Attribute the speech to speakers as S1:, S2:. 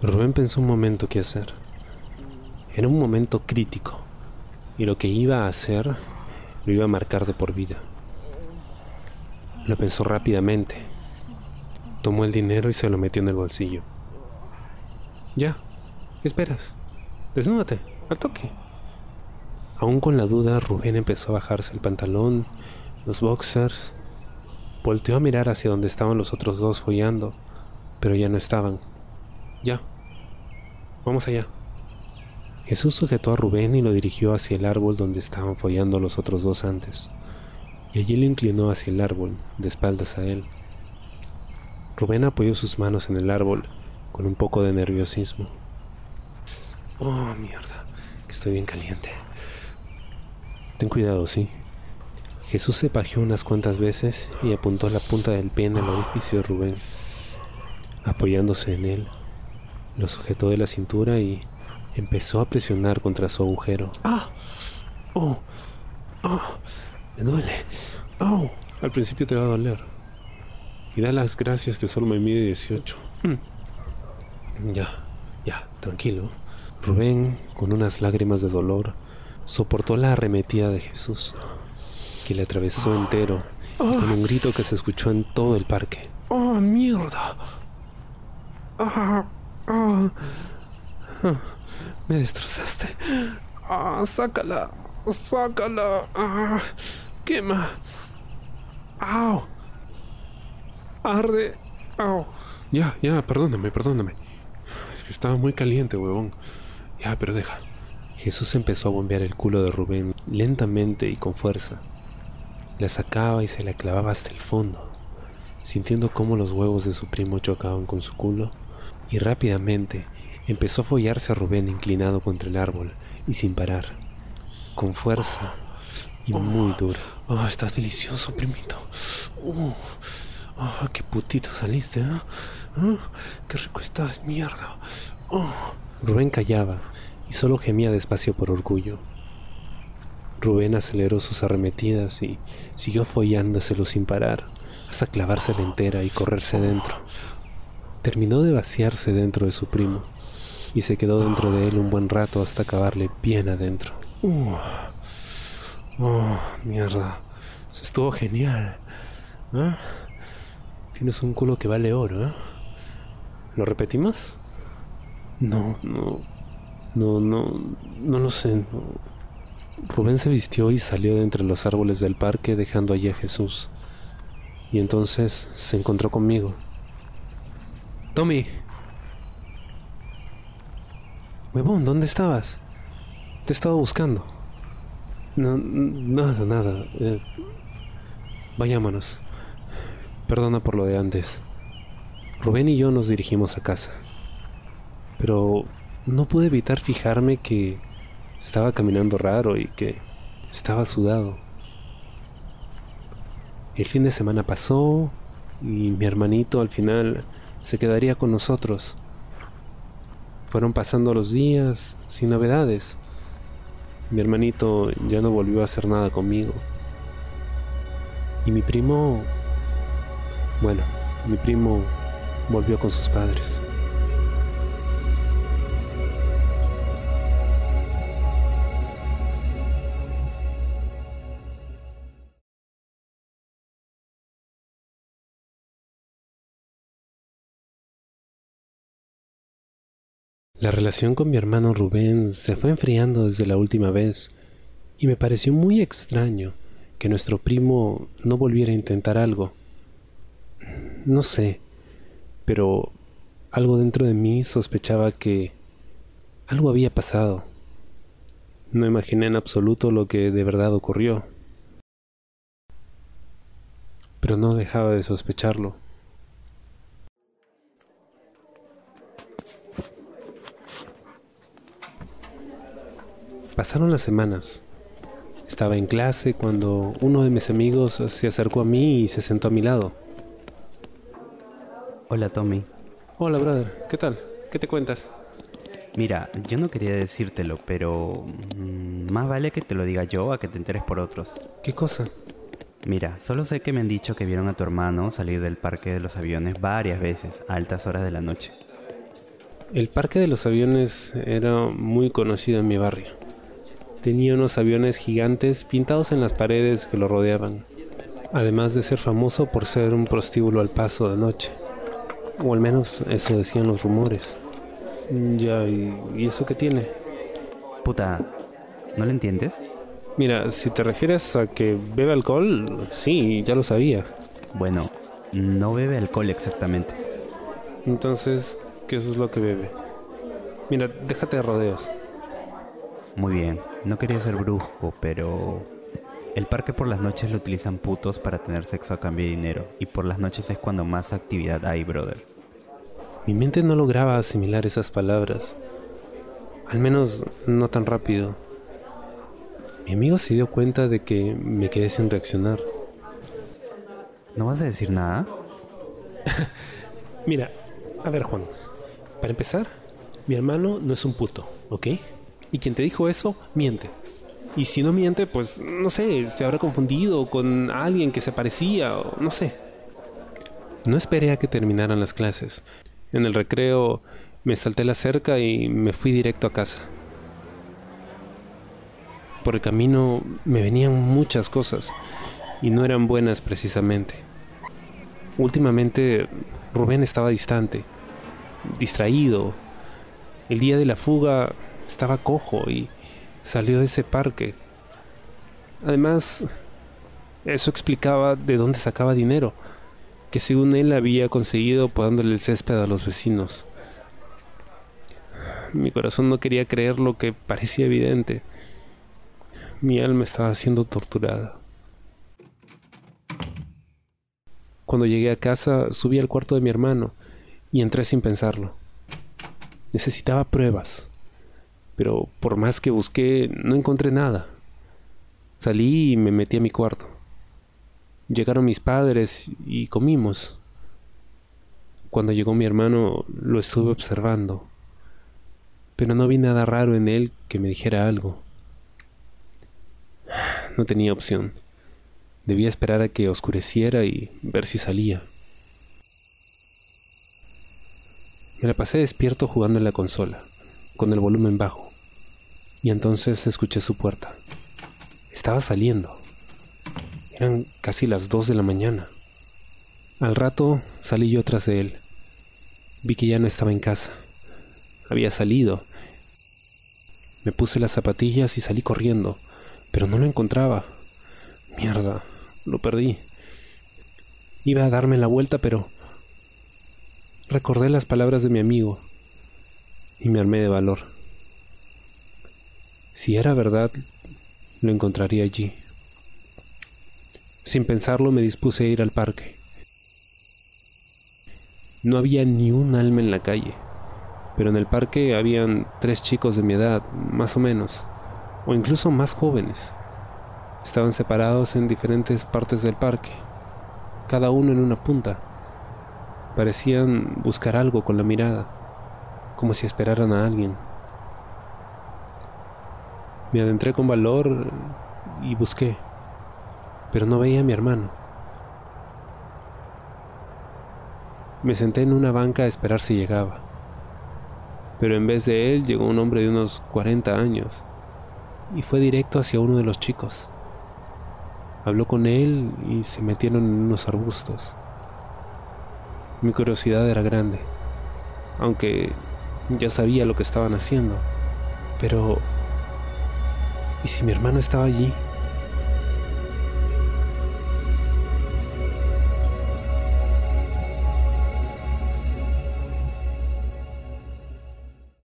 S1: Rubén pensó un momento qué hacer. Era un momento crítico y lo que iba a hacer lo iba a marcar de por vida. Lo pensó rápidamente. Tomó el dinero y se lo metió en el bolsillo. Ya, ¿qué esperas? Desnúdate, al toque. Aún con la duda, Rubén empezó a bajarse el pantalón, los boxers. Volteó a mirar hacia donde estaban los otros dos follando, pero ya no estaban. Ya. Vamos allá. Jesús sujetó a Rubén y lo dirigió hacia el árbol donde estaban follando los otros dos antes, y allí lo inclinó hacia el árbol, de espaldas a él. Rubén apoyó sus manos en el árbol con un poco de nerviosismo. Oh, mierda, que estoy bien caliente. Ten cuidado, sí. Jesús se pajeó unas cuantas veces y apuntó la punta del pie en el orificio de Rubén. Apoyándose en él, lo sujetó de la cintura y empezó a presionar contra su agujero. ¡Ah! ¡Oh! ¡Oh! Me duele. ¡Oh! Al principio te va a doler. Y da las gracias que solo me mide 18. Mm. Ya, ya, tranquilo. Rubén, con unas lágrimas de dolor, soportó la arremetida de Jesús, que le atravesó entero, con un grito que se escuchó en todo el parque.
S2: ¡Oh, mierda! Ah, ah,
S1: me destrozaste.
S2: Ah, sácala, sácala. Ah, quema. ¡Au! Arde. ¡Au!
S1: Ya, ya, perdóname, perdóname. Estaba muy caliente, huevón. Ya, pero deja. Jesús empezó a bombear el culo de Rubén lentamente y con fuerza. La sacaba y se la clavaba hasta el fondo, sintiendo cómo los huevos de su primo chocaban con su culo, y rápidamente empezó a follarse a Rubén inclinado contra el árbol y sin parar, con fuerza y muy duro.
S2: Oh, está delicioso, primito. Oh, oh, qué putito saliste, ¿eh? Oh, qué rico estás, mierda. Oh.
S1: Rubén callaba y solo gemía despacio por orgullo. Rubén aceleró sus arremetidas y siguió follándoselo sin parar, hasta clavársela entera y correrse dentro. Terminó de vaciarse dentro de su primo y se quedó dentro de él un buen rato hasta acabarle bien adentro.
S2: Uh. Oh, mierda. Eso estuvo genial. ¿Eh?
S1: Tienes un culo que vale oro, ¿eh? ¿Lo repetimos?
S2: No, no.
S1: No, no, no lo sé. Rubén se vistió y salió de entre los árboles del parque dejando allí a Jesús. Y entonces se encontró conmigo. Tommy. Huevón, ¿dónde estabas? Te he estado buscando.
S2: No, nada, nada. Eh,
S1: vayámonos. Perdona por lo de antes. Rubén y yo nos dirigimos a casa. Pero no pude evitar fijarme que estaba caminando raro y que estaba sudado. El fin de semana pasó y mi hermanito al final se quedaría con nosotros. Fueron pasando los días sin novedades. Mi hermanito ya no volvió a hacer nada conmigo. Y mi primo, bueno, mi primo volvió con sus padres. La relación con mi hermano Rubén se fue enfriando desde la última vez y me pareció muy extraño que nuestro primo no volviera a intentar algo. No sé, pero algo dentro de mí sospechaba que algo había pasado. No imaginé en absoluto lo que de verdad ocurrió, pero no dejaba de sospecharlo. Pasaron las semanas. Estaba en clase cuando uno de mis amigos se acercó a mí y se sentó a mi lado.
S3: Hola Tommy.
S1: Hola brother, ¿qué tal? ¿Qué te cuentas?
S3: Mira, yo no quería decírtelo, pero mm, más vale que te lo diga yo a que te enteres por otros.
S1: ¿Qué cosa?
S3: Mira, solo sé que me han dicho que vieron a tu hermano salir del parque de los aviones varias veces a altas horas de la noche.
S1: El Parque de los Aviones era muy conocido en mi barrio. Tenía unos aviones gigantes pintados en las paredes que lo rodeaban, además de ser famoso por ser un prostíbulo al paso de noche. O al menos eso decían los rumores. Ya, ¿y, eso qué tiene?
S3: Puta, ¿no lo entiendes?
S1: Mira, si te refieres a que bebe alcohol, sí, ya lo sabía.
S3: Bueno, no bebe alcohol exactamente.
S1: Entonces, ¿qué es lo que bebe? Mira, déjate de rodeos.
S3: Muy bien, no quería ser brusco, pero el parque por las noches lo utilizan putos para tener sexo a cambio de dinero, y por las noches es cuando más actividad hay, brother.
S1: Mi mente no lograba asimilar esas palabras. Al menos no tan rápido. Mi amigo se dio cuenta de que me quedé sin reaccionar.
S3: ¿No vas a decir nada?
S1: Mira, a ver Juan, para empezar, mi hermano no es un puto, ¿ok? Y quien te dijo eso, miente. Y si no miente, pues no sé, se habrá confundido con alguien que se parecía o no sé. No esperé a que terminaran las clases. En el recreo me salté la cerca y me fui directo a casa. Por el camino me venían muchas cosas y no eran buenas precisamente. Últimamente Rubén estaba distante, distraído. El día de la fuga estaba cojo y salió de ese parque. Además, eso explicaba de dónde sacaba dinero que según él había conseguido podándole el césped a los vecinos. Mi corazón no quería creer lo que parecía evidente. Mi alma estaba siendo torturada. Cuando llegué a casa, subí al cuarto de mi hermano y entré sin pensarlo. Necesitaba pruebas, pero por más que busqué, no encontré nada. Salí y me metí a mi cuarto. Llegaron mis padres y comimos. Cuando llegó mi hermano lo estuve observando, pero no vi nada raro en él que me dijera algo. No tenía opción. Debía esperar a que oscureciera y ver si salía. Me la pasé despierto jugando en la consola, con el volumen bajo, y entonces escuché su puerta. Estaba saliendo. Eran casi las dos de la mañana. Al rato salí yo tras de él. Vi que ya no estaba en casa. Había salido. Me puse las zapatillas y salí corriendo, pero no lo encontraba. Mierda, lo perdí. Iba a darme la vuelta, pero recordé las palabras de mi amigo y me armé de valor. Si era verdad, lo encontraría allí. Sin pensarlo me dispuse a ir al parque. No había ni un alma en la calle, pero en el parque habían tres chicos de mi edad, más o menos, o incluso más jóvenes. Estaban separados en diferentes partes del parque, cada uno en una punta. Parecían buscar algo con la mirada, como si esperaran a alguien. Me adentré con valor y busqué pero no veía a mi hermano. Me senté en una banca a esperar si llegaba, pero en vez de él llegó un hombre de unos 40 años y fue directo hacia uno de los chicos. Habló con él y se metieron en unos arbustos. Mi curiosidad era grande, aunque ya sabía lo que estaban haciendo. Pero, ¿y si mi hermano estaba allí?